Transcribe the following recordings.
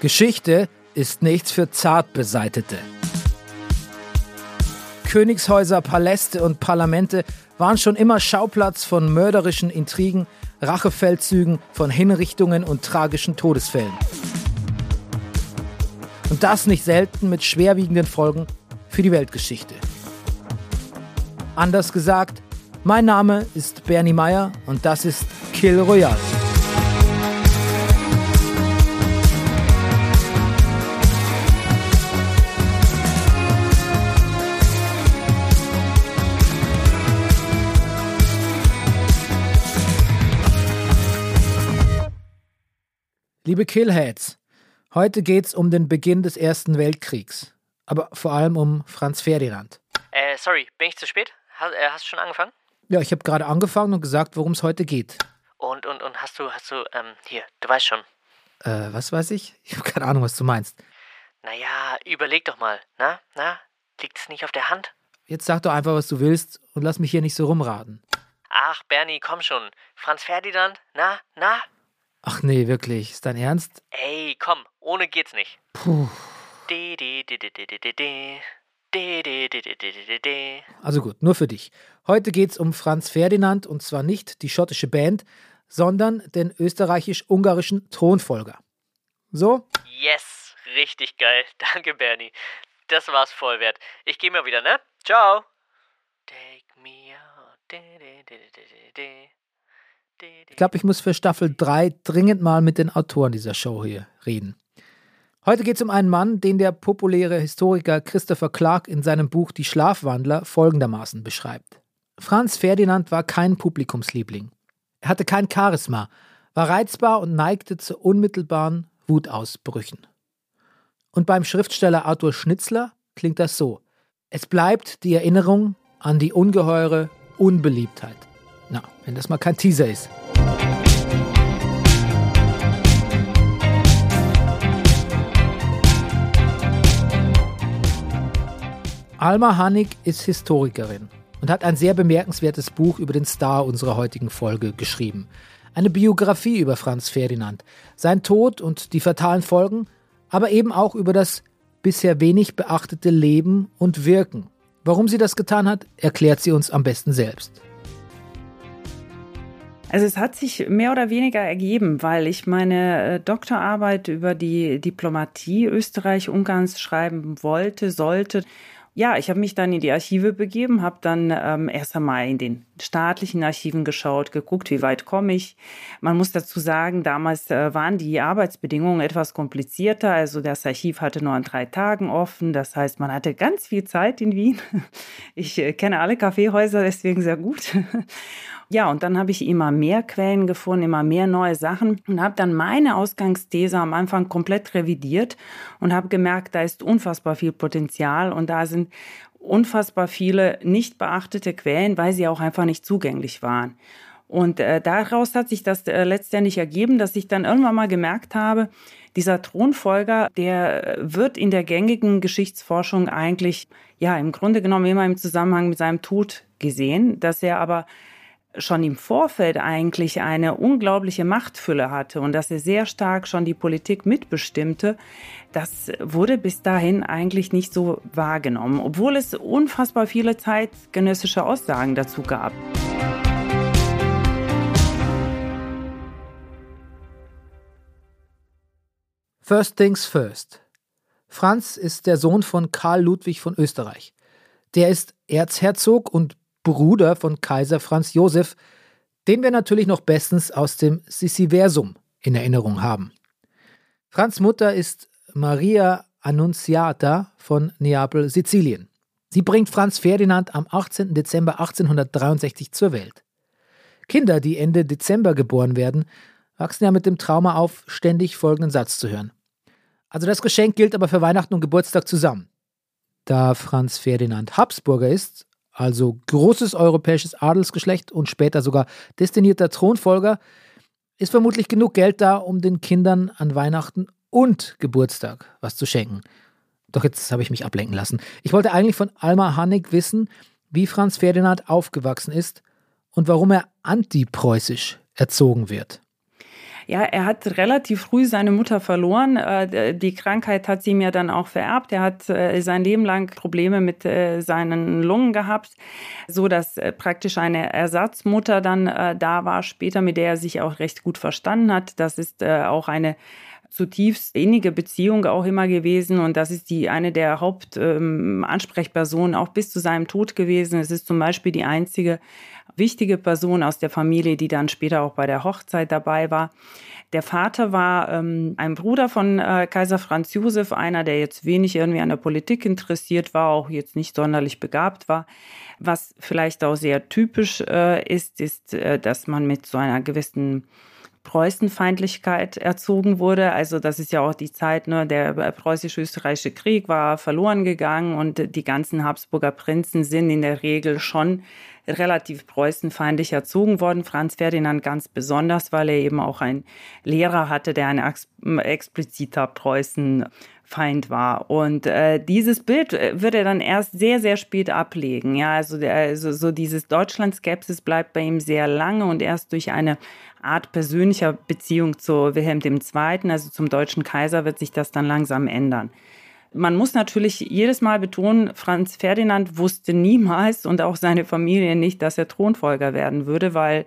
Geschichte ist nichts für Zartbeseitete. Königshäuser, Paläste und Parlamente waren schon immer Schauplatz von mörderischen Intrigen, Rachefeldzügen, von Hinrichtungen und tragischen Todesfällen. Und das nicht selten mit schwerwiegenden Folgen für die Weltgeschichte. Anders gesagt, mein Name ist Bernie Meyer und das ist Kill Royale. Liebe Killheads, heute geht's um den Beginn des Ersten Weltkriegs, aber vor allem um Franz Ferdinand. Äh, sorry, bin ich zu spät? Hast, äh, hast du schon angefangen? Ja, ich habe gerade angefangen und gesagt, worum es heute geht. Und, und, und hast du, hast du, ähm, hier, du weißt schon. Äh, was weiß ich? Ich habe keine Ahnung, was du meinst. Naja, überleg doch mal, na, na, liegt es nicht auf der Hand? Jetzt sag doch einfach, was du willst und lass mich hier nicht so rumraten. Ach, Bernie, komm schon. Franz Ferdinand, na, na? Ach nee, wirklich. Ist dein Ernst? Ey, komm, ohne geht's nicht. Puh. Also gut, nur für dich. Heute geht's um Franz Ferdinand und zwar nicht die schottische Band, sondern den österreichisch-ungarischen Thronfolger. So? Yes, richtig geil. Danke, Bernie. Das war's voll wert. Ich geh mal wieder, ne? Ciao. Take me out. Ich glaube, ich muss für Staffel 3 dringend mal mit den Autoren dieser Show hier reden. Heute geht es um einen Mann, den der populäre Historiker Christopher Clark in seinem Buch Die Schlafwandler folgendermaßen beschreibt. Franz Ferdinand war kein Publikumsliebling. Er hatte kein Charisma, war reizbar und neigte zu unmittelbaren Wutausbrüchen. Und beim Schriftsteller Arthur Schnitzler klingt das so. Es bleibt die Erinnerung an die ungeheure Unbeliebtheit. Wenn das mal kein Teaser ist. Alma Hanig ist Historikerin und hat ein sehr bemerkenswertes Buch über den Star unserer heutigen Folge geschrieben. Eine Biografie über Franz Ferdinand, sein Tod und die fatalen Folgen, aber eben auch über das bisher wenig beachtete Leben und Wirken. Warum sie das getan hat, erklärt sie uns am besten selbst. Also es hat sich mehr oder weniger ergeben, weil ich meine äh, Doktorarbeit über die Diplomatie Österreich-Ungarns schreiben wollte, sollte. Ja, ich habe mich dann in die Archive begeben, habe dann ähm, erst einmal in den staatlichen Archiven geschaut, geguckt, wie weit komme ich. Man muss dazu sagen, damals äh, waren die Arbeitsbedingungen etwas komplizierter. Also das Archiv hatte nur an drei Tagen offen. Das heißt, man hatte ganz viel Zeit in Wien. Ich äh, kenne alle Kaffeehäuser deswegen sehr gut. Ja, und dann habe ich immer mehr Quellen gefunden, immer mehr neue Sachen und habe dann meine Ausgangsthese am Anfang komplett revidiert und habe gemerkt, da ist unfassbar viel Potenzial und da sind unfassbar viele nicht beachtete Quellen, weil sie auch einfach nicht zugänglich waren. Und äh, daraus hat sich das äh, letztendlich ergeben, dass ich dann irgendwann mal gemerkt habe, dieser Thronfolger, der wird in der gängigen Geschichtsforschung eigentlich, ja, im Grunde genommen immer im Zusammenhang mit seinem Tod gesehen, dass er aber schon im Vorfeld eigentlich eine unglaubliche Machtfülle hatte und dass er sehr stark schon die Politik mitbestimmte, das wurde bis dahin eigentlich nicht so wahrgenommen, obwohl es unfassbar viele zeitgenössische Aussagen dazu gab. First things first. Franz ist der Sohn von Karl Ludwig von Österreich. Der ist Erzherzog und Bruder von Kaiser Franz Josef, den wir natürlich noch bestens aus dem Sissiversum in Erinnerung haben. Franz Mutter ist Maria Annunziata von Neapel, Sizilien. Sie bringt Franz Ferdinand am 18. Dezember 1863 zur Welt. Kinder, die Ende Dezember geboren werden, wachsen ja mit dem Trauma auf, ständig folgenden Satz zu hören. Also das Geschenk gilt aber für Weihnachten und Geburtstag zusammen. Da Franz Ferdinand Habsburger ist, also großes europäisches Adelsgeschlecht und später sogar destinierter Thronfolger, ist vermutlich genug Geld da, um den Kindern an Weihnachten und Geburtstag was zu schenken. Doch jetzt habe ich mich ablenken lassen. Ich wollte eigentlich von Alma Hannig wissen, wie Franz Ferdinand aufgewachsen ist und warum er antipreußisch erzogen wird. Ja, er hat relativ früh seine Mutter verloren. Äh, die Krankheit hat sie ja dann auch vererbt. Er hat äh, sein Leben lang Probleme mit äh, seinen Lungen gehabt, so dass praktisch eine Ersatzmutter dann da war später, mit der er sich auch recht gut verstanden hat. Das ist auch eine zutiefst innige Beziehung auch immer gewesen und das ist die eine der Hauptansprechpersonen ähm, auch bis zu seinem Tod gewesen. Es ist zum Beispiel die einzige wichtige Person aus der Familie, die dann später auch bei der Hochzeit dabei war. Der Vater war ähm, ein Bruder von äh, Kaiser Franz Josef, einer, der jetzt wenig irgendwie an der Politik interessiert war, auch jetzt nicht sonderlich begabt war. Was vielleicht auch sehr typisch äh, ist, ist, äh, dass man mit so einer gewissen Preußenfeindlichkeit erzogen wurde. Also das ist ja auch die Zeit, ne, der preußisch-österreichische Krieg war verloren gegangen und die ganzen Habsburger Prinzen sind in der Regel schon relativ preußenfeindlich erzogen worden. Franz Ferdinand ganz besonders, weil er eben auch einen Lehrer hatte, der ein expliziter Preußenfeind war. Und äh, dieses Bild äh, wird er dann erst sehr, sehr spät ablegen. Ja, also, der, also so dieses Deutschland-Skepsis bleibt bei ihm sehr lange und erst durch eine Art persönlicher Beziehung zu Wilhelm II., also zum deutschen Kaiser, wird sich das dann langsam ändern. Man muss natürlich jedes Mal betonen, Franz Ferdinand wusste niemals und auch seine Familie nicht, dass er Thronfolger werden würde, weil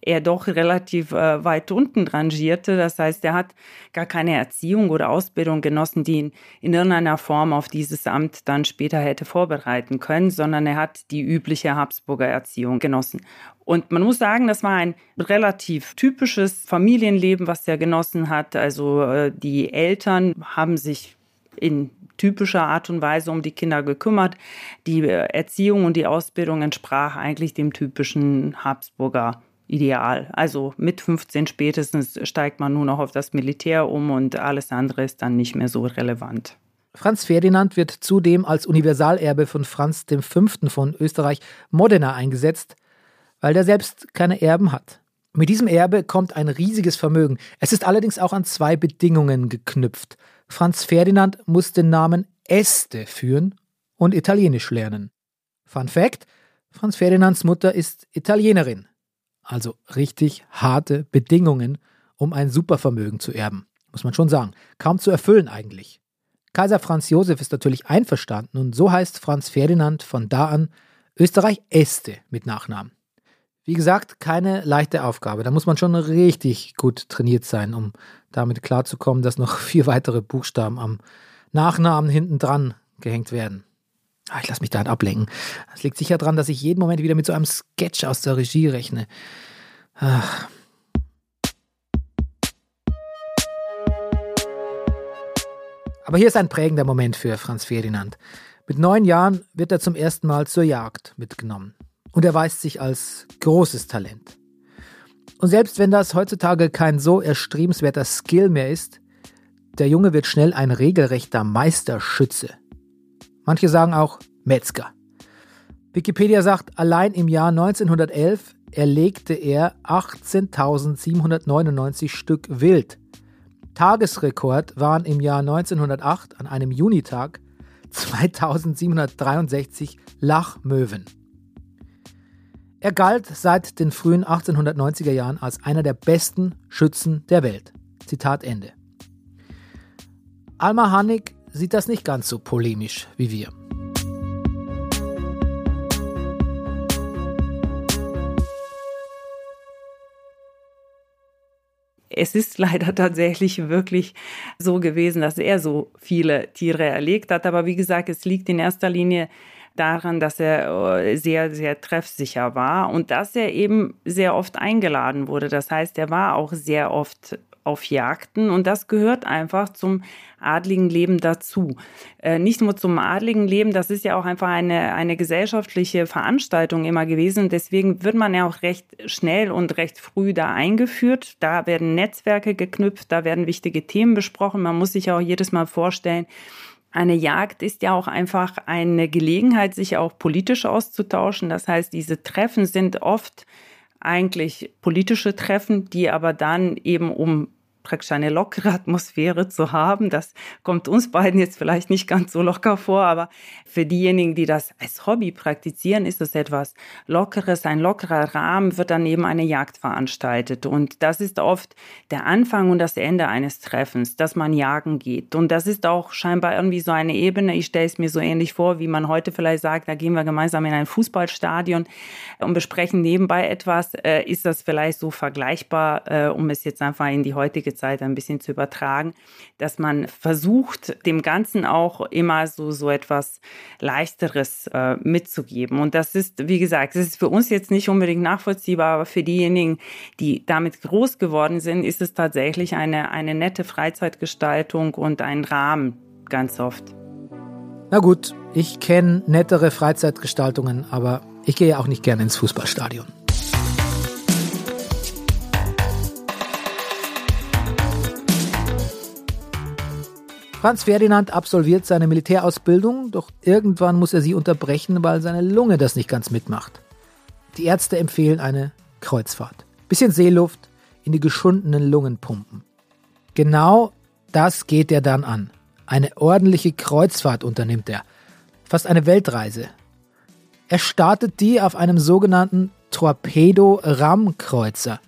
er doch relativ äh, weit unten rangierte. Das heißt, er hat gar keine Erziehung oder Ausbildung genossen, die ihn in irgendeiner Form auf dieses Amt dann später hätte vorbereiten können, sondern er hat die übliche Habsburger Erziehung genossen. Und man muss sagen, das war ein relativ typisches Familienleben, was er genossen hat. Also äh, die Eltern haben sich in typischer Art und Weise um die Kinder gekümmert. Die äh, Erziehung und die Ausbildung entsprach eigentlich dem typischen Habsburger ideal. Also mit 15 spätestens steigt man nur noch auf das Militär um und alles andere ist dann nicht mehr so relevant. Franz Ferdinand wird zudem als Universalerbe von Franz V. von Österreich Modena eingesetzt, weil der selbst keine Erben hat. Mit diesem Erbe kommt ein riesiges Vermögen. Es ist allerdings auch an zwei Bedingungen geknüpft. Franz Ferdinand muss den Namen Este führen und Italienisch lernen. Fun Fact: Franz Ferdinands Mutter ist Italienerin also richtig harte Bedingungen, um ein Supervermögen zu erben. Muss man schon sagen. Kaum zu erfüllen eigentlich. Kaiser Franz Josef ist natürlich einverstanden und so heißt Franz Ferdinand von da an Österreich Este mit Nachnamen. Wie gesagt, keine leichte Aufgabe. Da muss man schon richtig gut trainiert sein, um damit klarzukommen, dass noch vier weitere Buchstaben am Nachnamen hinten dran gehängt werden. Ah, ich lasse mich da halt ablenken. Es liegt sicher daran, dass ich jeden Moment wieder mit so einem Sketch aus der Regie rechne. Ach. Aber hier ist ein prägender Moment für Franz Ferdinand. Mit neun Jahren wird er zum ersten Mal zur Jagd mitgenommen. Und er weist sich als großes Talent. Und selbst wenn das heutzutage kein so erstrebenswerter Skill mehr ist, der Junge wird schnell ein regelrechter Meisterschütze. Manche sagen auch Metzger. Wikipedia sagt, allein im Jahr 1911 erlegte er 18.799 Stück Wild. Tagesrekord waren im Jahr 1908 an einem Junitag 2763 Lachmöwen. Er galt seit den frühen 1890er Jahren als einer der besten Schützen der Welt. Zitat Ende. Alma Hannig sieht das nicht ganz so polemisch wie wir. Es ist leider tatsächlich wirklich so gewesen, dass er so viele Tiere erlegt hat. Aber wie gesagt, es liegt in erster Linie daran, dass er äh, sehr, sehr treffsicher war und dass er eben sehr oft eingeladen wurde. Das heißt, er war auch sehr oft auf Jagden und das gehört einfach zum adligen Leben dazu. Äh, nicht nur zum adligen Leben, das ist ja auch einfach eine, eine gesellschaftliche Veranstaltung immer gewesen. Deswegen wird man ja auch recht schnell und recht früh da eingeführt. Da werden Netzwerke geknüpft, da werden wichtige Themen besprochen. Man muss sich auch jedes Mal vorstellen, eine Jagd ist ja auch einfach eine Gelegenheit, sich auch politisch auszutauschen. Das heißt, diese Treffen sind oft eigentlich politische Treffen, die aber dann eben um praktisch eine lockere Atmosphäre zu haben. Das kommt uns beiden jetzt vielleicht nicht ganz so locker vor, aber für diejenigen, die das als Hobby praktizieren, ist es etwas Lockeres. Ein lockerer Rahmen wird dann eben eine Jagd veranstaltet. Und das ist oft der Anfang und das Ende eines Treffens, dass man jagen geht. Und das ist auch scheinbar irgendwie so eine Ebene. Ich stelle es mir so ähnlich vor, wie man heute vielleicht sagt, da gehen wir gemeinsam in ein Fußballstadion und besprechen nebenbei etwas. Äh, ist das vielleicht so vergleichbar, äh, um es jetzt einfach in die heutige Zeit ein bisschen zu übertragen, dass man versucht, dem Ganzen auch immer so, so etwas Leichteres äh, mitzugeben. Und das ist, wie gesagt, das ist für uns jetzt nicht unbedingt nachvollziehbar, aber für diejenigen, die damit groß geworden sind, ist es tatsächlich eine, eine nette Freizeitgestaltung und ein Rahmen ganz oft. Na gut, ich kenne nettere Freizeitgestaltungen, aber ich gehe auch nicht gerne ins Fußballstadion. Franz Ferdinand absolviert seine Militärausbildung, doch irgendwann muss er sie unterbrechen, weil seine Lunge das nicht ganz mitmacht. Die Ärzte empfehlen eine Kreuzfahrt. Bisschen Seeluft in die geschundenen Lungen pumpen. Genau das geht er dann an. Eine ordentliche Kreuzfahrt unternimmt er. Fast eine Weltreise. Er startet die auf einem sogenannten Torpedo-Rammkreuzer.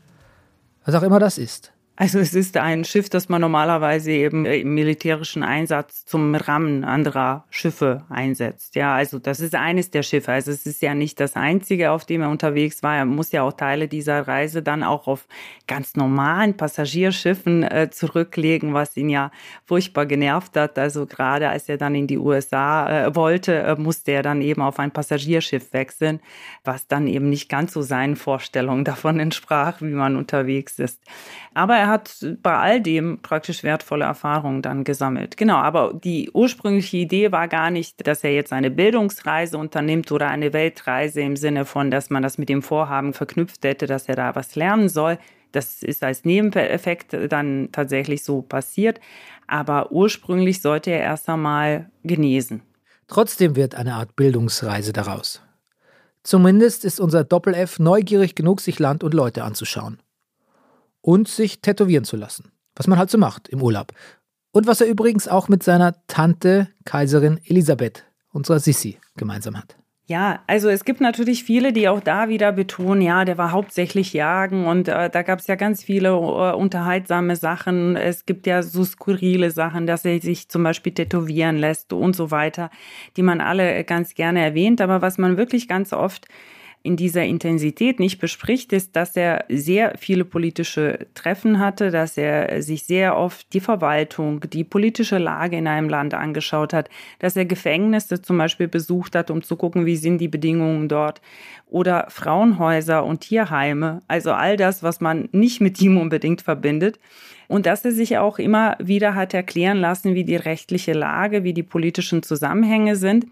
Was auch immer das ist. Also es ist ein Schiff, das man normalerweise eben im militärischen Einsatz zum Rammen anderer Schiffe einsetzt. Ja, also das ist eines der Schiffe. Also es ist ja nicht das einzige, auf dem er unterwegs war. Er muss ja auch Teile dieser Reise dann auch auf ganz normalen Passagierschiffen äh, zurücklegen, was ihn ja furchtbar genervt hat. Also gerade als er dann in die USA äh, wollte, äh, musste er dann eben auf ein Passagierschiff wechseln, was dann eben nicht ganz so seinen Vorstellungen davon entsprach, wie man unterwegs ist. Aber er hat bei all dem praktisch wertvolle Erfahrungen dann gesammelt. Genau, aber die ursprüngliche Idee war gar nicht, dass er jetzt eine Bildungsreise unternimmt oder eine Weltreise im Sinne von, dass man das mit dem Vorhaben verknüpft hätte, dass er da was lernen soll. Das ist als Nebeneffekt dann tatsächlich so passiert. Aber ursprünglich sollte er erst einmal genesen. Trotzdem wird eine Art Bildungsreise daraus. Zumindest ist unser Doppel-F neugierig genug, sich Land und Leute anzuschauen und sich tätowieren zu lassen. Was man halt so macht im Urlaub. Und was er übrigens auch mit seiner Tante Kaiserin Elisabeth, unserer Sissi, gemeinsam hat. Ja, also es gibt natürlich viele, die auch da wieder betonen, ja, der war hauptsächlich Jagen und äh, da gab es ja ganz viele äh, unterhaltsame Sachen. Es gibt ja so skurrile Sachen, dass er sich zum Beispiel tätowieren lässt und so weiter, die man alle ganz gerne erwähnt. Aber was man wirklich ganz oft in dieser Intensität nicht bespricht, ist, dass er sehr viele politische Treffen hatte, dass er sich sehr oft die Verwaltung, die politische Lage in einem Land angeschaut hat, dass er Gefängnisse zum Beispiel besucht hat, um zu gucken, wie sind die Bedingungen dort oder Frauenhäuser und Tierheime, also all das, was man nicht mit ihm unbedingt verbindet. Und dass er sich auch immer wieder hat erklären lassen, wie die rechtliche Lage, wie die politischen Zusammenhänge sind.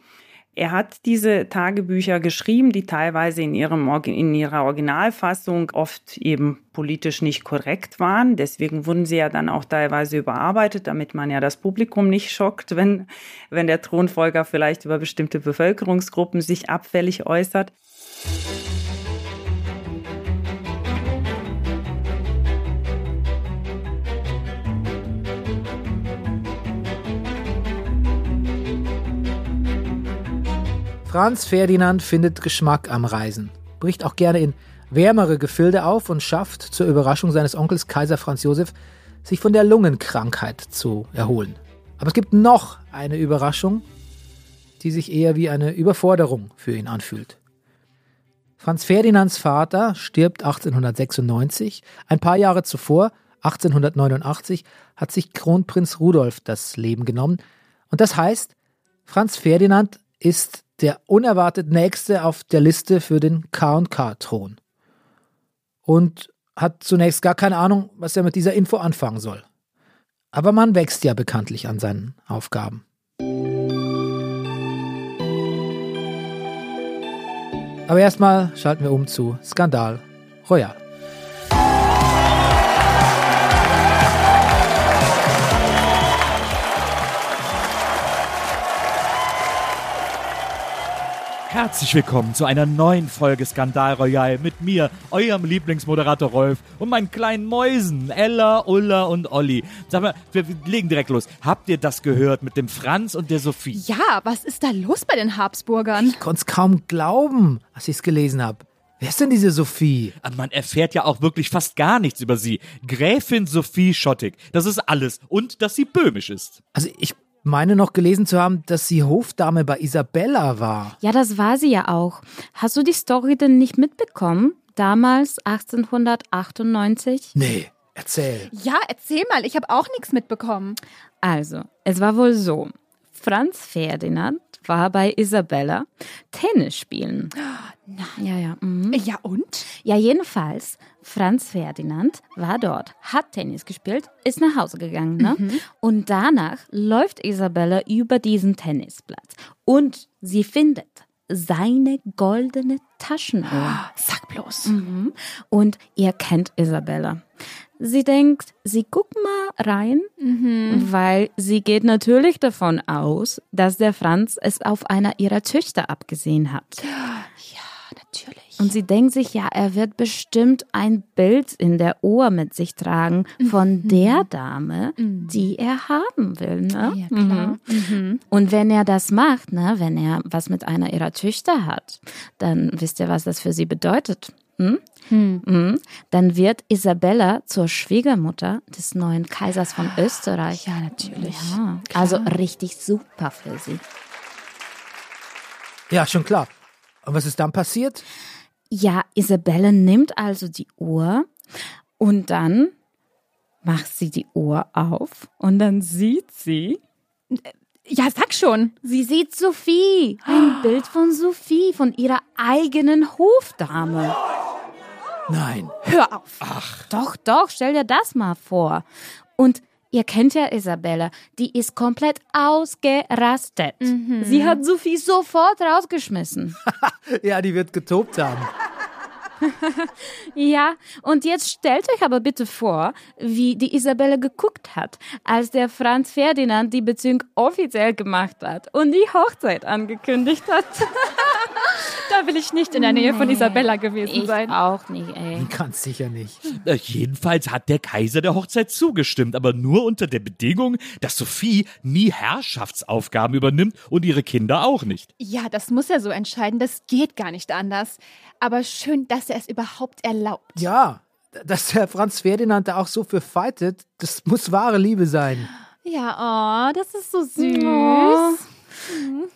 Er hat diese Tagebücher geschrieben, die teilweise in, ihrem, in ihrer Originalfassung oft eben politisch nicht korrekt waren. Deswegen wurden sie ja dann auch teilweise überarbeitet, damit man ja das Publikum nicht schockt, wenn, wenn der Thronfolger vielleicht über bestimmte Bevölkerungsgruppen sich abfällig äußert. Franz Ferdinand findet Geschmack am Reisen, bricht auch gerne in wärmere Gefilde auf und schafft zur Überraschung seines Onkels Kaiser Franz Josef, sich von der Lungenkrankheit zu erholen. Aber es gibt noch eine Überraschung, die sich eher wie eine Überforderung für ihn anfühlt. Franz Ferdinands Vater stirbt 1896. Ein paar Jahre zuvor, 1889, hat sich Kronprinz Rudolf das Leben genommen. Und das heißt, Franz Ferdinand ist der unerwartet nächste auf der Liste für den K&K-Thron. Und hat zunächst gar keine Ahnung, was er mit dieser Info anfangen soll. Aber man wächst ja bekanntlich an seinen Aufgaben. Aber erstmal schalten wir um zu Skandal Royal. Herzlich willkommen zu einer neuen Folge Skandal Royal mit mir, eurem Lieblingsmoderator Rolf und meinen kleinen Mäusen Ella, Ulla und Olli. Sag mal, wir legen direkt los. Habt ihr das gehört mit dem Franz und der Sophie? Ja, was ist da los bei den Habsburgern? Ich konnte es kaum glauben, als ich es gelesen habe. Wer ist denn diese Sophie? Man erfährt ja auch wirklich fast gar nichts über sie. Gräfin Sophie Schottig. Das ist alles. Und dass sie böhmisch ist. Also ich meine noch gelesen zu haben, dass sie Hofdame bei Isabella war. Ja, das war sie ja auch. Hast du die Story denn nicht mitbekommen? Damals 1898? Nee, erzähl. Ja, erzähl mal, ich habe auch nichts mitbekommen. Also, es war wohl so. Franz Ferdinand war bei Isabella Tennis spielen. Ja, ja. Mhm. Ja, und? Ja, jedenfalls, Franz Ferdinand war dort, hat Tennis gespielt, ist nach Hause gegangen. Ne? Und danach läuft Isabella über diesen Tennisplatz und sie findet seine goldene Taschenuhr. Sag bloß. Mhm. Und ihr kennt Isabella. Sie denkt, sie guckt mal rein, weil sie geht natürlich davon aus, dass der Franz es auf einer ihrer Töchter abgesehen hat. Natürlich. Und sie denkt sich, ja, er wird bestimmt ein Bild in der Ohr mit sich tragen von der Dame, die er haben will. Ne? Ja, klar. Mhm. Und wenn er das macht, ne, wenn er was mit einer ihrer Töchter hat, dann wisst ihr, was das für sie bedeutet. Hm? Mhm. Dann wird Isabella zur Schwiegermutter des neuen Kaisers von Österreich. Ja, natürlich. Ja, also richtig super für sie. Ja, schon klar. Und was ist dann passiert? Ja, Isabelle nimmt also die Uhr und dann macht sie die Uhr auf und dann sieht sie, Ja, sag schon. sie sieht Sophie, ein Bild von Sophie, von ihrer eigenen Hofdame. Nein. Hör auf. Doch, doch, stell dir das mal vor. Und ihr kennt ja Isabella, die ist komplett ausgerastet. Sie hat Sophie sofort rausgeschmissen. Ja, die wird getobt haben. Ja, und jetzt stellt euch aber bitte vor, wie die Isabelle geguckt hat, als der Franz Ferdinand die Beziehung offiziell gemacht hat und die Hochzeit angekündigt hat. Da will ich nicht in der Nähe von Isabella gewesen Ich sein. auch nicht, ey. Ganz sicher nicht. Äh, jedenfalls hat der Kaiser der Hochzeit zugestimmt, aber nur unter der Bedingung, dass Sophie nie Herrschaftsaufgaben übernimmt und ihre Kinder auch nicht. Ja, das muss er so entscheiden. Das geht gar nicht anders. Aber schön, dass er es überhaupt erlaubt. Ja, dass der Franz Ferdinand da auch so für fightet, das muss wahre Liebe sein. Ja, oh, das ist so süß. Oh.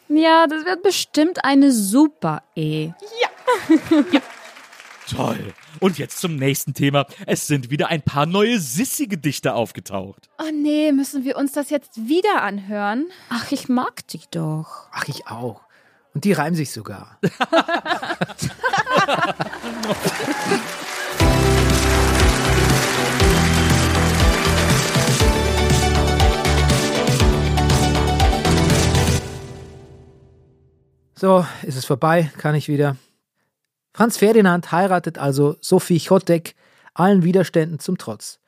Ja, das wird bestimmt eine super Ehe. Toll. Und jetzt zum nächsten Thema. Es sind wieder ein paar neue Sissi-Gedichte aufgetaucht. Oh nee, müssen wir uns das jetzt wieder anhören? Ach, ich mag dich doch. Ach, ich auch. Und die reimen sich sogar. So, ist es vorbei, kann ich wieder. Franz Ferdinand heiratet also Sophie Chotek allen Widerständen zum Trotz.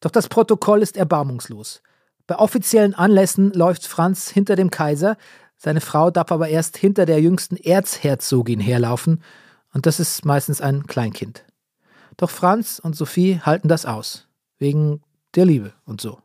Doch das Protokoll ist erbarmungslos. Bei offiziellen Anlässen läuft Franz hinter dem Kaiser, seine Frau darf aber erst hinter der jüngsten Erzherzogin herlaufen, und das ist meistens ein Kleinkind. Doch Franz und Sophie halten das aus, wegen der Liebe und so.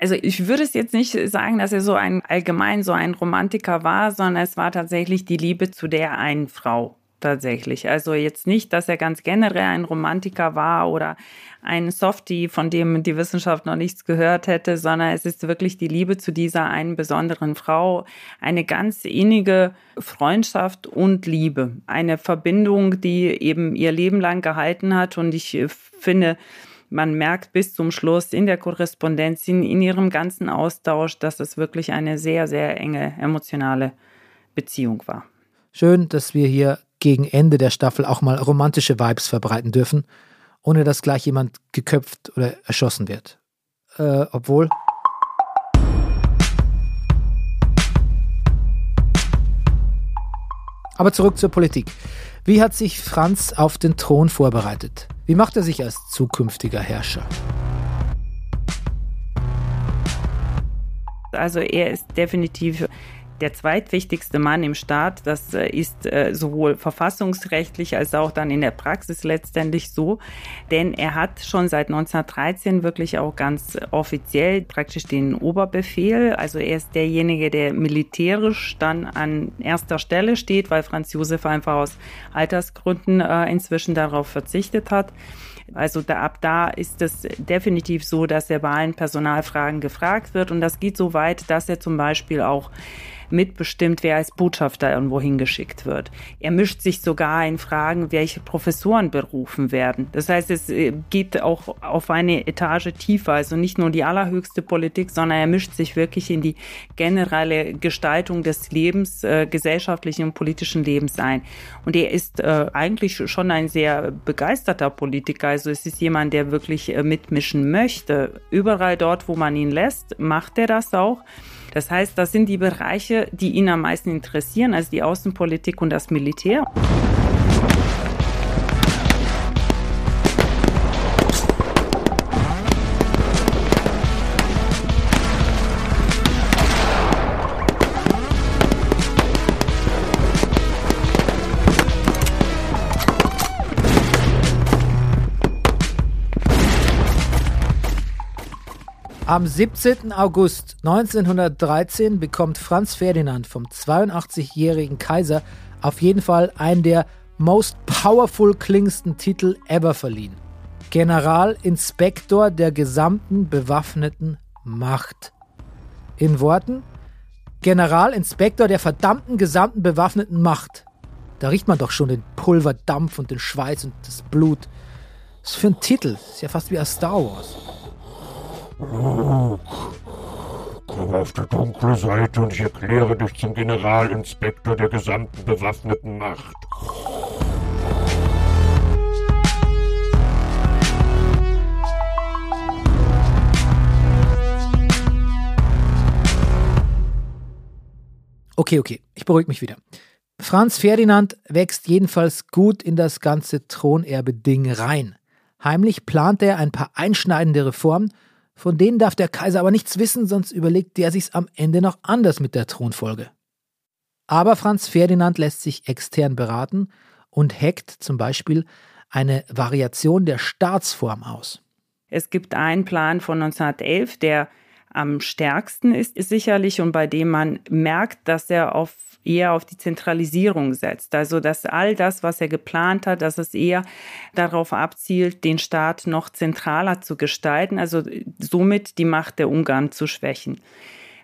Also ich würde es jetzt nicht sagen, dass er so ein allgemein so ein Romantiker war, sondern es war tatsächlich die Liebe zu der einen Frau tatsächlich. Also jetzt nicht, dass er ganz generell ein Romantiker war oder ein Softie, von dem die Wissenschaft noch nichts gehört hätte, sondern es ist wirklich die Liebe zu dieser einen besonderen Frau, eine ganz innige Freundschaft und Liebe, eine Verbindung, die eben ihr Leben lang gehalten hat und ich äh, finde, man merkt bis zum Schluss in der Korrespondenz, in, in ihrem ganzen Austausch, dass es wirklich eine sehr, sehr enge emotionale Beziehung war. Schön, dass wir hier gegen Ende der Staffel auch mal romantische Vibes verbreiten dürfen, ohne dass gleich jemand geköpft oder erschossen wird. Äh, obwohl. Aber zurück zur Politik. Wie hat sich Franz auf den Thron vorbereitet? Wie macht er sich als zukünftiger Herrscher? Also er ist definitiv der zweitwichtigste Mann im Staat. Das äh, ist äh, sowohl verfassungsrechtlich als auch dann in der Praxis letztendlich so. Denn er hat schon seit 1913 wirklich auch ganz offiziell praktisch den Oberbefehl. Also er ist derjenige, der militärisch dann an erster Stelle steht, weil Franz Josef einfach aus Altersgründen äh, inzwischen darauf verzichtet hat. Also da, ab da ist es definitiv so, dass er bei allen Personalfragen gefragt wird. Und das geht so weit, dass er zum Beispiel auch mitbestimmt, wer als Botschafter irgendwo hingeschickt wird. Er mischt sich sogar in Fragen, welche Professoren berufen werden. Das heißt, es äh, geht auch auf eine Etage tiefer, also nicht nur die allerhöchste Politik, sondern er mischt sich wirklich in die generelle Gestaltung des Lebens, äh, gesellschaftlichen und politischen Lebens ein. Und er ist äh, eigentlich schon ein sehr begeisterter Politiker. Also es ist jemand, der wirklich äh, mitmischen möchte. Überall dort, wo man ihn lässt, macht er das auch. Das heißt, das sind die Bereiche, die ihn am meisten interessieren, also die Außenpolitik und das Militär. Am 17. August 1913 bekommt Franz Ferdinand vom 82-jährigen Kaiser auf jeden Fall einen der most powerful klingendsten Titel ever verliehen. Generalinspektor der gesamten bewaffneten Macht. In Worten Generalinspektor der verdammten gesamten bewaffneten Macht. Da riecht man doch schon den Pulverdampf und den Schweiß und das Blut. Was für ein Titel. Ist ja fast wie ein Star Wars. Komm auf die dunkle Seite und ich erkläre dich zum Generalinspektor der gesamten bewaffneten Macht. Okay, okay, ich beruhige mich wieder. Franz Ferdinand wächst jedenfalls gut in das ganze Thronerbe-Ding rein. Heimlich plant er ein paar einschneidende Reformen von denen darf der Kaiser aber nichts wissen, sonst überlegt der sich's am Ende noch anders mit der Thronfolge. Aber Franz Ferdinand lässt sich extern beraten und hackt zum Beispiel eine Variation der Staatsform aus. Es gibt einen Plan von 1911, der am stärksten ist, ist sicherlich und bei dem man merkt, dass er auf eher auf die Zentralisierung setzt. Also dass all das, was er geplant hat, dass es eher darauf abzielt, den Staat noch zentraler zu gestalten, also somit die Macht der Ungarn zu schwächen.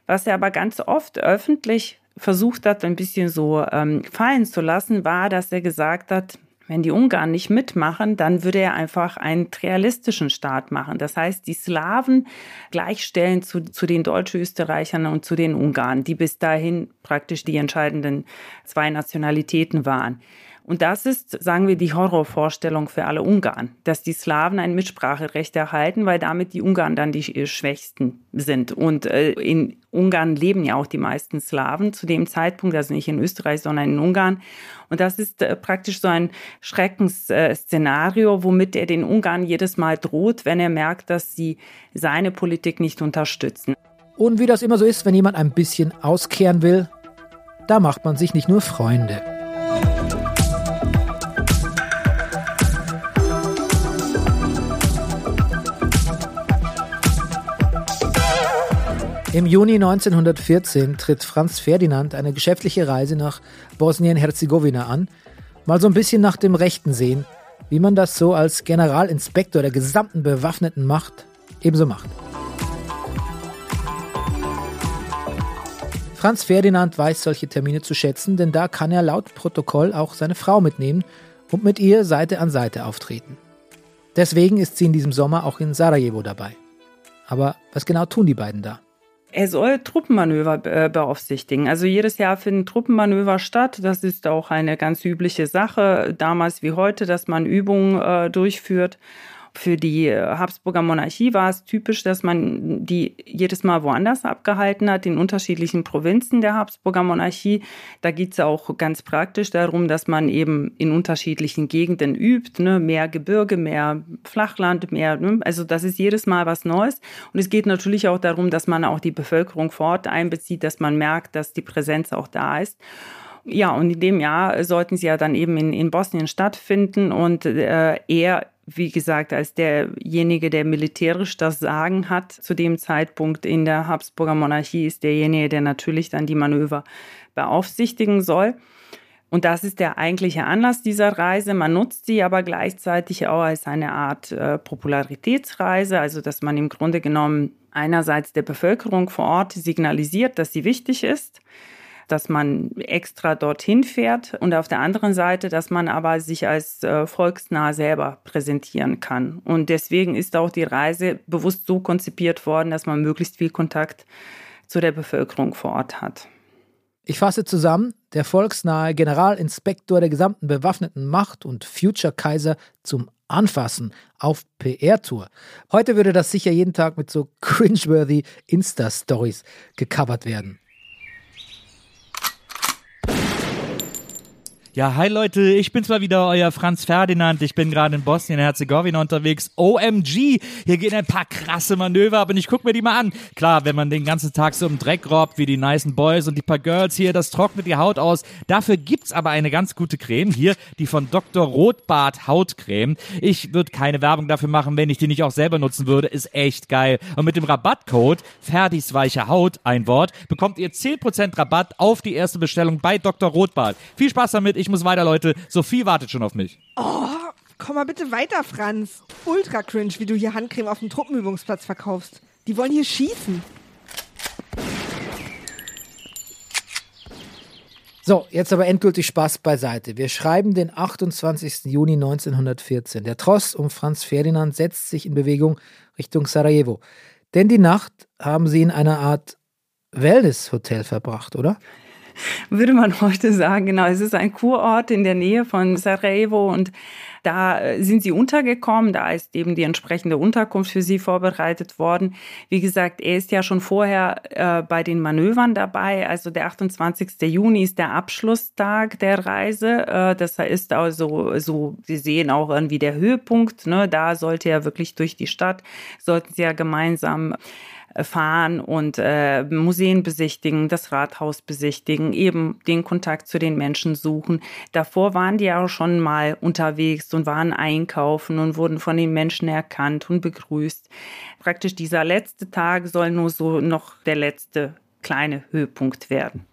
Was er aber ganz oft öffentlich versucht hat, ein bisschen so ähm, fallen zu lassen, war, dass er gesagt hat, wenn die Ungarn nicht mitmachen, dann würde er einfach einen trialistischen Staat machen. Das heißt, die Slawen gleichstellen zu, zu den Deutsch-Österreichern und zu den Ungarn, die bis dahin praktisch die entscheidenden zwei Nationalitäten waren. Und das ist, sagen wir, die Horrorvorstellung für alle Ungarn, dass die Slawen ein Mitspracherecht erhalten, weil damit die Ungarn dann die äh, Schwächsten sind. Und äh, in Ungarn leben ja auch die meisten Slawen zu dem Zeitpunkt, also nicht in Österreich, sondern in Ungarn. Und das ist äh, praktisch so ein Schreckensszenario, womit er den Ungarn jedes Mal droht, wenn er merkt, dass sie seine Politik nicht unterstützen. Und wie das immer so ist, wenn jemand ein bisschen auskehren will, da macht man sich nicht nur Freunde. Im Juni 1914 tritt Franz Ferdinand eine geschäftliche Reise nach Bosnien-Herzegowina an, mal so ein bisschen nach dem Rechten sehen, wie man das so als Generalinspektor der gesamten bewaffneten Macht ebenso macht. Franz Ferdinand weiß solche Termine zu schätzen, denn da kann er laut Protokoll auch seine Frau mitnehmen und mit ihr Seite an Seite auftreten. Deswegen ist sie in diesem Sommer auch in Sarajevo dabei. Aber was genau tun die beiden da? Er soll Truppenmanöver äh, beaufsichtigen. Also jedes Jahr finden Truppenmanöver statt. Das ist auch eine ganz übliche Sache, damals wie heute, dass man Übungen äh, durchführt. Für die Habsburger Monarchie war es typisch, dass man die jedes Mal woanders abgehalten hat, in unterschiedlichen Provinzen der Habsburger Monarchie. Da geht es auch ganz praktisch darum, dass man eben in unterschiedlichen Gegenden übt, ne? mehr Gebirge, mehr Flachland, mehr, ne? also das ist jedes Mal was Neues. Und es geht natürlich auch darum, dass man auch die Bevölkerung vor Ort einbezieht, dass man merkt, dass die Präsenz auch da ist. Ja, und in dem Jahr sollten sie ja dann eben in, in Bosnien stattfinden und äh, er wie gesagt, als derjenige, der militärisch das Sagen hat, zu dem Zeitpunkt in der Habsburger Monarchie ist derjenige, der natürlich dann die Manöver beaufsichtigen soll. Und das ist der eigentliche Anlass dieser Reise. Man nutzt sie aber gleichzeitig auch als eine Art äh, Popularitätsreise, also dass man im Grunde genommen einerseits der Bevölkerung vor Ort signalisiert, dass sie wichtig ist, dass man extra dorthin fährt und auf der anderen Seite, dass man aber sich als äh, volksnah selber präsentieren kann. Und deswegen ist auch die Reise bewusst so konzipiert worden, dass man möglichst viel Kontakt zu der Bevölkerung vor Ort hat. Ich fasse zusammen, der volksnahe Generalinspektor der gesamten bewaffneten Macht und Future Kaiser zum Anfassen auf PR-Tour. Heute würde das sicher jeden Tag mit so cringeworthy Insta-Stories gecovert werden. Ja, hi Leute, ich bin's mal wieder, euer Franz Ferdinand. Ich bin gerade in Bosnien-Herzegowina unterwegs. OMG, hier gehen ein paar krasse Manöver ab und ich guck mir die mal an. Klar, wenn man den ganzen Tag so im Dreck robbt, wie die nicen Boys und die paar Girls hier, das trocknet die Haut aus. Dafür gibt's aber eine ganz gute Creme. Hier, die von Dr. Rotbart Hautcreme. Ich würde keine Werbung dafür machen, wenn ich die nicht auch selber nutzen würde. Ist echt geil. Und mit dem Rabattcode Ferdis weiche Haut, ein Wort, bekommt ihr 10% Rabatt auf die erste Bestellung bei Dr. Rotbart. Viel Spaß damit. Ich ich muss weiter, Leute. Sophie wartet schon auf mich. Oh, komm mal bitte weiter, Franz. Ultra cringe, wie du hier Handcreme auf dem Truppenübungsplatz verkaufst. Die wollen hier schießen. So, jetzt aber endgültig Spaß beiseite. Wir schreiben den 28. Juni 1914. Der Tross um Franz Ferdinand setzt sich in Bewegung Richtung Sarajevo. Denn die Nacht haben sie in einer Art Wellness-Hotel verbracht, oder? würde man heute sagen. Genau, es ist ein Kurort in der Nähe von Sarajevo und da äh, sind sie untergekommen, da ist eben die entsprechende Unterkunft für sie vorbereitet worden. Wie gesagt, er ist ja schon vorher äh, bei den Manövern dabei. Also der 28. Juni ist der Abschlusstag der Reise. Äh, das ist also so, Sie sehen auch irgendwie der Höhepunkt. Ne? Da sollte er wirklich durch die Stadt, sollten sie ja gemeinsam fahren und äh, Museen besichtigen, das Rathaus besichtigen, eben den Kontakt zu den Menschen suchen. Davor waren die auch schon mal unterwegs und waren einkaufen und wurden von den Menschen erkannt und begrüßt. Praktisch dieser letzte Tag soll nur so noch der letzte kleine Höhepunkt werden.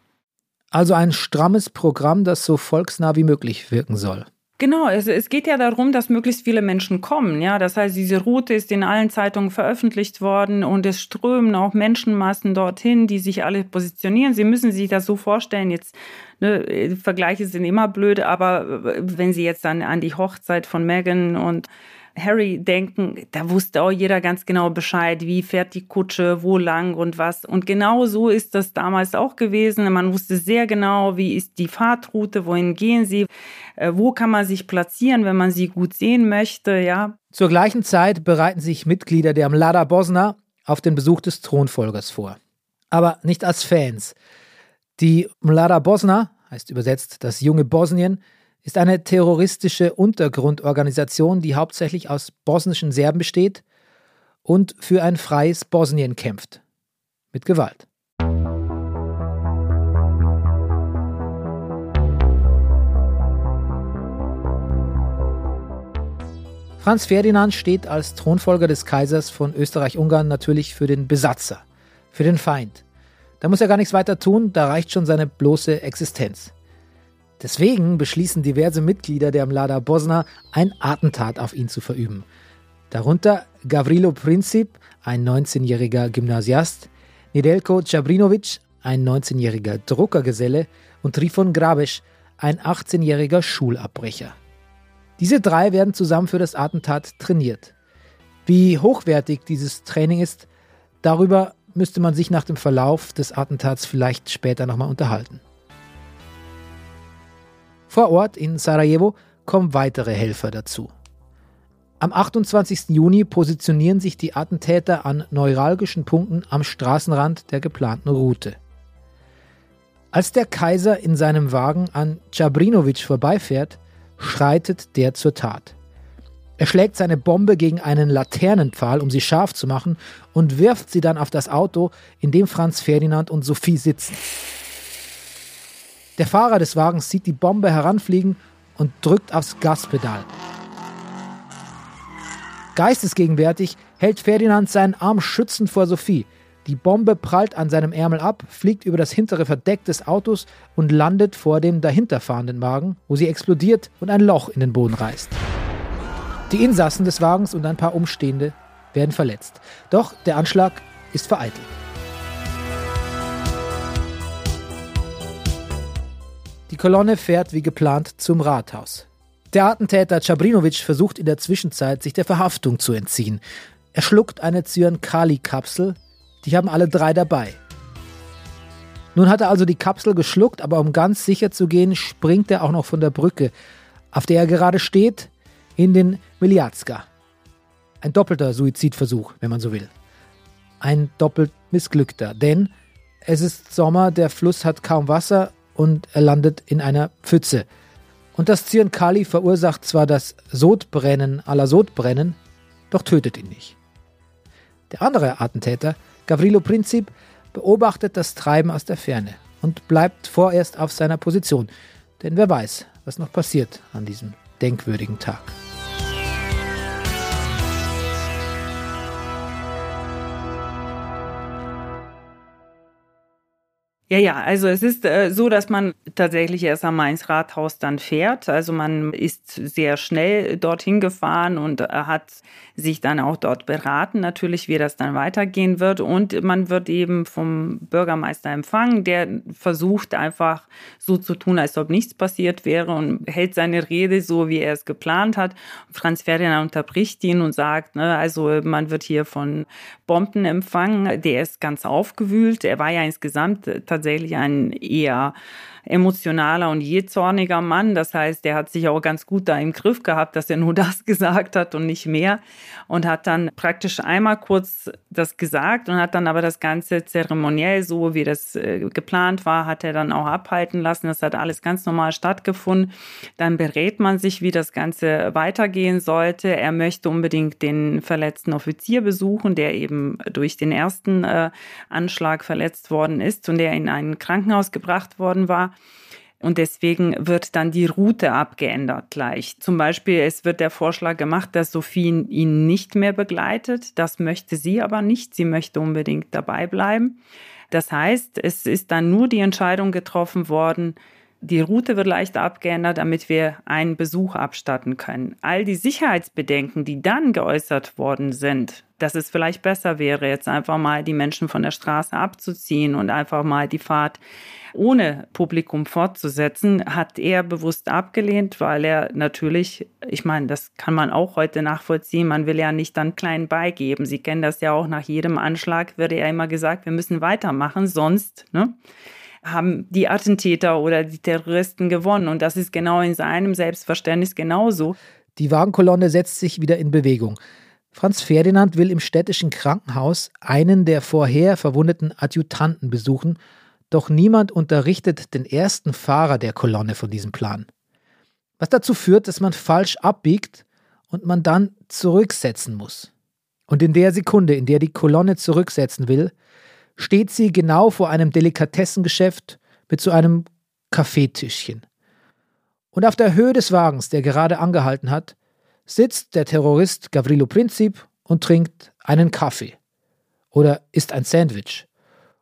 Also ein strammes Programm, das so volksnah wie möglich wirken soll. Genau, es, es geht ja darum, dass möglichst viele Menschen kommen. Ja, das heißt, diese Route ist in allen Zeitungen veröffentlicht worden und es strömen auch Menschenmassen dorthin, die sich alle positionieren. Sie müssen sich das so vorstellen. Jetzt ne, Vergleiche sind immer blöd, aber wenn Sie jetzt dann an die Hochzeit von Meghan und Harry denken, da wusste auch jeder ganz genau Bescheid, wie fährt die Kutsche, wo lang und was. Und genau so ist das damals auch gewesen. Man wusste sehr genau, wie ist die Fahrtroute, wohin gehen sie, äh, wo kann man sich platzieren, wenn man sie gut sehen möchte, ja. Zur gleichen Zeit bereiten sich Mitglieder der Mlada Bosna auf den Besuch des Thronfolgers vor. Aber nicht als Fans. Die Mlada Bosna, heißt übersetzt das junge Bosnien, ist eine terroristische Untergrundorganisation, die hauptsächlich aus bosnischen Serben besteht und für ein freies Bosnien kämpft. Mit Gewalt. Franz Ferdinand steht als Thronfolger des Kaisers von Österreich-Ungarn natürlich für den Besatzer, für den Feind. Da muss er gar nichts weiter tun, da reicht schon seine bloße Existenz. Deswegen beschließen diverse Mitglieder der Mlada Bosna, ein Attentat auf ihn zu verüben. Darunter Gavrilo Princip, ein 19-jähriger Gymnasiast, Nedelko Cabrinovic, ein 19-jähriger Druckergeselle und Trifon Grabesch, ein 18-jähriger Schulabbrecher. Diese drei werden zusammen für das Attentat trainiert. Wie hochwertig dieses Training ist, darüber müsste man sich nach dem Verlauf des Attentats vielleicht später nochmal unterhalten. Vor Ort in Sarajevo kommen weitere Helfer dazu. Am 28. Juni positionieren sich die Attentäter an neuralgischen Punkten am Straßenrand der geplanten Route. Als der Kaiser in seinem Wagen an Chabrinovic vorbeifährt, schreitet der zur Tat. Er schlägt seine Bombe gegen einen Laternenpfahl, um sie scharf zu machen, und wirft sie dann auf das Auto, in dem Franz Ferdinand und Sophie sitzen. Der Fahrer des Wagens sieht die Bombe heranfliegen und drückt aufs Gaspedal. Geistesgegenwärtig hält Ferdinand seinen Arm schützend vor Sophie. Die Bombe prallt an seinem Ärmel ab, fliegt über das hintere Verdeck des Autos und landet vor dem dahinterfahrenden Wagen, wo sie explodiert und ein Loch in den Boden reißt. Die Insassen des Wagens und ein paar Umstehende werden verletzt. Doch der Anschlag ist vereitelt. Kolonne fährt wie geplant zum Rathaus. Der Attentäter Chabrinovic versucht in der Zwischenzeit, sich der Verhaftung zu entziehen. Er schluckt eine Cyankali-Kapsel, die haben alle drei dabei. Nun hat er also die Kapsel geschluckt, aber um ganz sicher zu gehen, springt er auch noch von der Brücke, auf der er gerade steht, in den Miliazka. Ein doppelter Suizidversuch, wenn man so will. Ein doppelt missglückter, denn es ist Sommer, der Fluss hat kaum Wasser und er landet in einer Pfütze. Und das Zyankali verursacht zwar das Sodbrennen aller Sodbrennen, doch tötet ihn nicht. Der andere Attentäter Gavrilo Princip beobachtet das Treiben aus der Ferne und bleibt vorerst auf seiner Position, denn wer weiß, was noch passiert an diesem denkwürdigen Tag. Ja, ja, also es ist äh, so, dass man tatsächlich erst am Mainz-Rathaus dann fährt. Also man ist sehr schnell dorthin gefahren und äh, hat sich dann auch dort beraten, natürlich, wie das dann weitergehen wird. Und man wird eben vom Bürgermeister empfangen, der versucht einfach so zu tun, als ob nichts passiert wäre und hält seine Rede so, wie er es geplant hat. Franz Ferdinand unterbricht ihn und sagt, ne, also man wird hier von Bomben empfangen. Der ist ganz aufgewühlt. Er war ja insgesamt tatsächlich tatsächlich ein eher emotionaler und jähzorniger Mann. Das heißt, der hat sich auch ganz gut da im Griff gehabt, dass er nur das gesagt hat und nicht mehr. Und hat dann praktisch einmal kurz das gesagt und hat dann aber das Ganze zeremoniell, so wie das äh, geplant war, hat er dann auch abhalten lassen. Das hat alles ganz normal stattgefunden. Dann berät man sich, wie das Ganze weitergehen sollte. Er möchte unbedingt den verletzten Offizier besuchen, der eben durch den ersten äh, Anschlag verletzt worden ist und der in ein Krankenhaus gebracht worden war. Und deswegen wird dann die Route abgeändert gleich. Zum Beispiel, es wird der Vorschlag gemacht, dass Sophie ihn nicht mehr begleitet. Das möchte sie aber nicht. Sie möchte unbedingt dabei bleiben. Das heißt, es ist dann nur die Entscheidung getroffen worden, die Route wird leicht abgeändert, damit wir einen Besuch abstatten können. All die Sicherheitsbedenken, die dann geäußert worden sind, dass es vielleicht besser wäre, jetzt einfach mal die Menschen von der Straße abzuziehen und einfach mal die Fahrt ohne Publikum fortzusetzen, hat er bewusst abgelehnt, weil er natürlich, ich meine, das kann man auch heute nachvollziehen, man will ja nicht dann klein beigeben. Sie kennen das ja auch nach jedem Anschlag, wird ja immer gesagt, wir müssen weitermachen, sonst, ne? Haben die Attentäter oder die Terroristen gewonnen. Und das ist genau in seinem Selbstverständnis genauso. Die Wagenkolonne setzt sich wieder in Bewegung. Franz Ferdinand will im städtischen Krankenhaus einen der vorher verwundeten Adjutanten besuchen, doch niemand unterrichtet den ersten Fahrer der Kolonne von diesem Plan. Was dazu führt, dass man falsch abbiegt und man dann zurücksetzen muss. Und in der Sekunde, in der die Kolonne zurücksetzen will, steht sie genau vor einem Delikatessengeschäft mit so einem Kaffeetischchen. Und auf der Höhe des Wagens, der gerade angehalten hat, sitzt der Terrorist Gavrilo Princip und trinkt einen Kaffee. Oder isst ein Sandwich.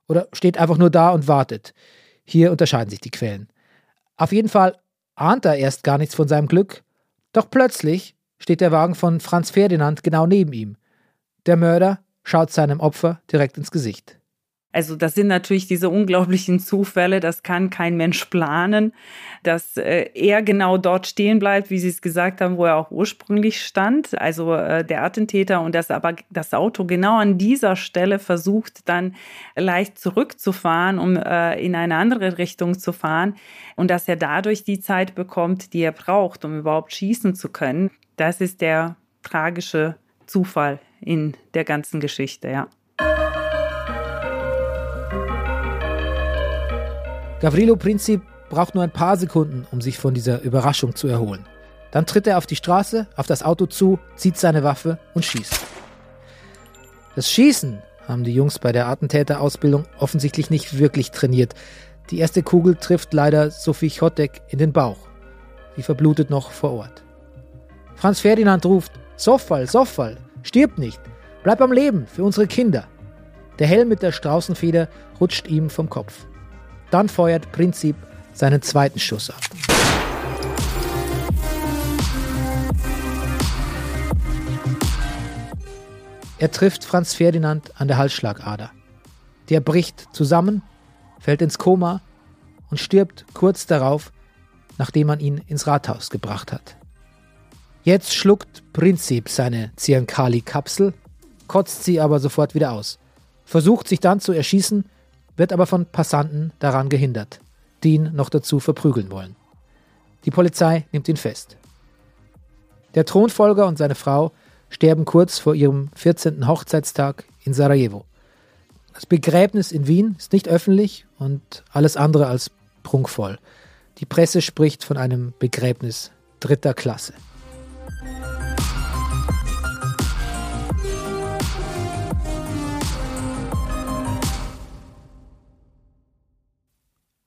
Oder steht einfach nur da und wartet. Hier unterscheiden sich die Quellen. Auf jeden Fall ahnt er erst gar nichts von seinem Glück, doch plötzlich steht der Wagen von Franz Ferdinand genau neben ihm. Der Mörder schaut seinem Opfer direkt ins Gesicht. Also das sind natürlich diese unglaublichen Zufälle, das kann kein Mensch planen, dass äh, er genau dort stehen bleibt, wie Sie es gesagt haben, wo er auch ursprünglich stand, also äh, der Attentäter und dass aber das Auto genau an dieser Stelle versucht dann leicht zurückzufahren, um äh, in eine andere Richtung zu fahren und dass er dadurch die Zeit bekommt, die er braucht, um überhaupt schießen zu können. Das ist der tragische Zufall in der ganzen Geschichte, ja. Gavrilo Princip braucht nur ein paar Sekunden, um sich von dieser Überraschung zu erholen. Dann tritt er auf die Straße, auf das Auto zu, zieht seine Waffe und schießt. Das Schießen haben die Jungs bei der Attentäterausbildung offensichtlich nicht wirklich trainiert. Die erste Kugel trifft leider Sophie Chotek in den Bauch. Sie verblutet noch vor Ort. Franz Ferdinand ruft: Soffal, Soffal, stirb nicht, bleib am Leben für unsere Kinder. Der Helm mit der Straußenfeder rutscht ihm vom Kopf. Dann feuert Prinzip seinen zweiten Schuss ab. Er trifft Franz Ferdinand an der Halsschlagader. Der bricht zusammen, fällt ins Koma und stirbt kurz darauf, nachdem man ihn ins Rathaus gebracht hat. Jetzt schluckt Prinzip seine Ziankali-Kapsel, kotzt sie aber sofort wieder aus, versucht sich dann zu erschießen, wird aber von Passanten daran gehindert, die ihn noch dazu verprügeln wollen. Die Polizei nimmt ihn fest. Der Thronfolger und seine Frau sterben kurz vor ihrem 14. Hochzeitstag in Sarajevo. Das Begräbnis in Wien ist nicht öffentlich und alles andere als prunkvoll. Die Presse spricht von einem Begräbnis dritter Klasse.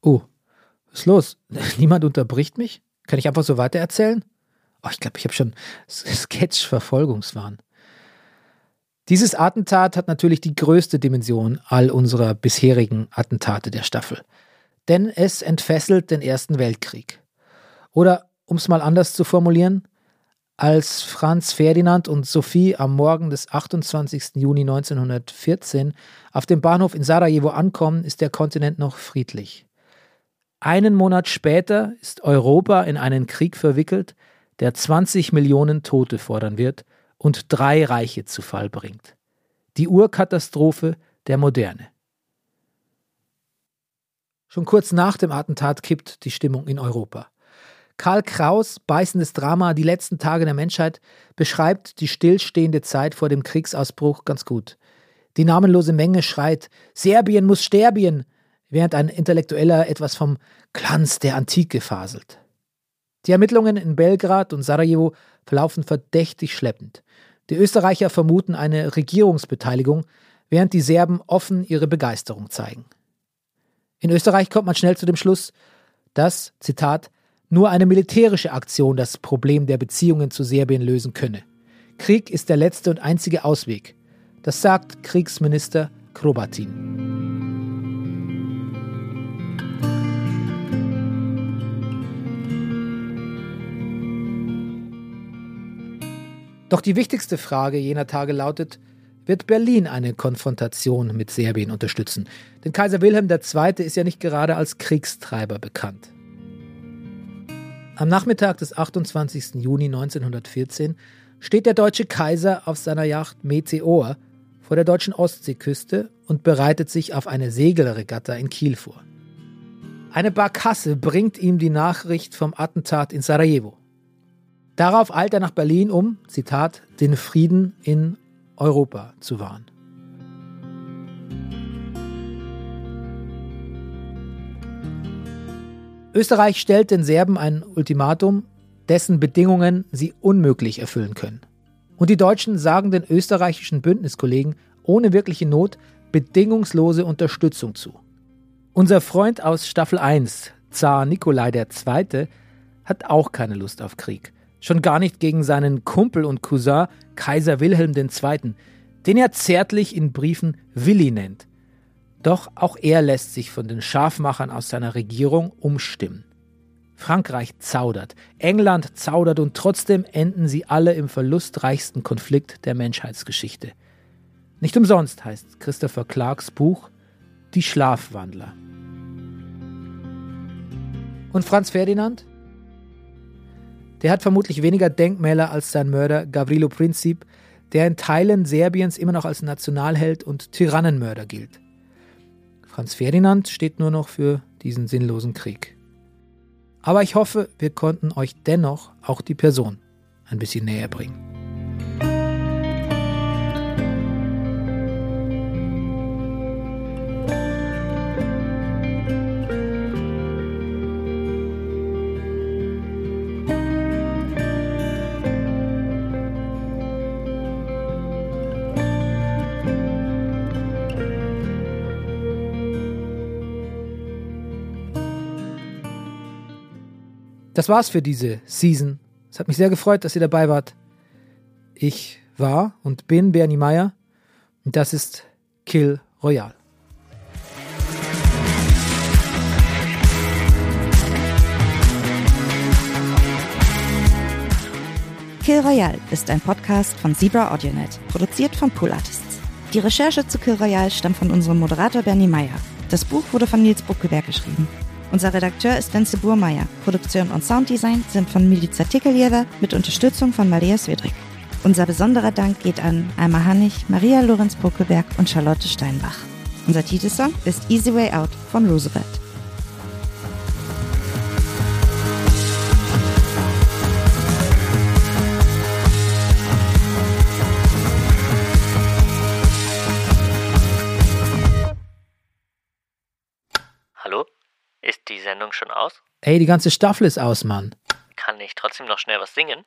Oh, was ist los? Niemand unterbricht mich? Kann ich einfach so weitererzählen? Oh, ich glaube, ich habe schon Sketch-Verfolgungswahn. Dieses Attentat hat natürlich die größte Dimension all unserer bisherigen Attentate der Staffel. Denn es entfesselt den Ersten Weltkrieg. Oder, um es mal anders zu formulieren, als Franz Ferdinand und Sophie am Morgen des 28. Juni 1914 auf dem Bahnhof in Sarajevo ankommen, ist der Kontinent noch friedlich. Einen Monat später ist Europa in einen Krieg verwickelt, der 20 Millionen Tote fordern wird und drei Reiche zu Fall bringt. Die Urkatastrophe der Moderne. Schon kurz nach dem Attentat kippt die Stimmung in Europa. Karl Kraus, beißendes Drama Die letzten Tage der Menschheit, beschreibt die stillstehende Zeit vor dem Kriegsausbruch ganz gut. Die namenlose Menge schreit: Serbien muss sterben, während ein Intellektueller etwas vom Glanz der Antike faselt. Die Ermittlungen in Belgrad und Sarajevo verlaufen verdächtig schleppend. Die Österreicher vermuten eine Regierungsbeteiligung, während die Serben offen ihre Begeisterung zeigen. In Österreich kommt man schnell zu dem Schluss, dass, Zitat, nur eine militärische Aktion das Problem der Beziehungen zu Serbien lösen könne. Krieg ist der letzte und einzige Ausweg. Das sagt Kriegsminister Krobatin. Doch die wichtigste Frage jener Tage lautet, wird Berlin eine Konfrontation mit Serbien unterstützen? Denn Kaiser Wilhelm II. ist ja nicht gerade als Kriegstreiber bekannt. Am Nachmittag des 28. Juni 1914 steht der deutsche Kaiser auf seiner Yacht Meteor vor der deutschen Ostseeküste und bereitet sich auf eine Segelregatta in Kiel vor. Eine Barkasse bringt ihm die Nachricht vom Attentat in Sarajevo. Darauf eilt er nach Berlin, um, Zitat, den Frieden in Europa zu wahren. Österreich stellt den Serben ein Ultimatum, dessen Bedingungen sie unmöglich erfüllen können. Und die Deutschen sagen den österreichischen Bündniskollegen ohne wirkliche Not bedingungslose Unterstützung zu. Unser Freund aus Staffel 1, Zar Nikolai II., hat auch keine Lust auf Krieg schon gar nicht gegen seinen Kumpel und Cousin Kaiser Wilhelm II., den er zärtlich in Briefen Willi nennt. Doch auch er lässt sich von den Scharfmachern aus seiner Regierung umstimmen. Frankreich zaudert, England zaudert und trotzdem enden sie alle im verlustreichsten Konflikt der Menschheitsgeschichte. Nicht umsonst heißt Christopher Clarks Buch Die Schlafwandler. Und Franz Ferdinand? Der hat vermutlich weniger Denkmäler als sein Mörder Gavrilo Princip, der in Teilen Serbiens immer noch als Nationalheld und Tyrannenmörder gilt. Franz Ferdinand steht nur noch für diesen sinnlosen Krieg. Aber ich hoffe, wir konnten euch dennoch auch die Person ein bisschen näher bringen. Das war's für diese Season. Es hat mich sehr gefreut, dass ihr dabei wart. Ich war und bin Bernie Meyer und das ist Kill Royale. Kill Royale ist ein Podcast von Zebra AudioNet, produziert von Pool Artists. Die Recherche zu Kill Royale stammt von unserem Moderator Bernie Meyer. Das Buch wurde von Nils Bruckeberg geschrieben. Unser Redakteur ist Wenzel Burmeier. Produktion und Sounddesign sind von Milica Tikeljewa mit Unterstützung von Maria Swedrick. Unser besonderer Dank geht an Alma Hannig, Maria Lorenz Bruckeberg und Charlotte Steinbach. Unser Titelsong ist Easy Way Out von Roosevelt. Sendung schon aus? Ey, die ganze Staffel ist aus, Mann. Kann ich trotzdem noch schnell was singen?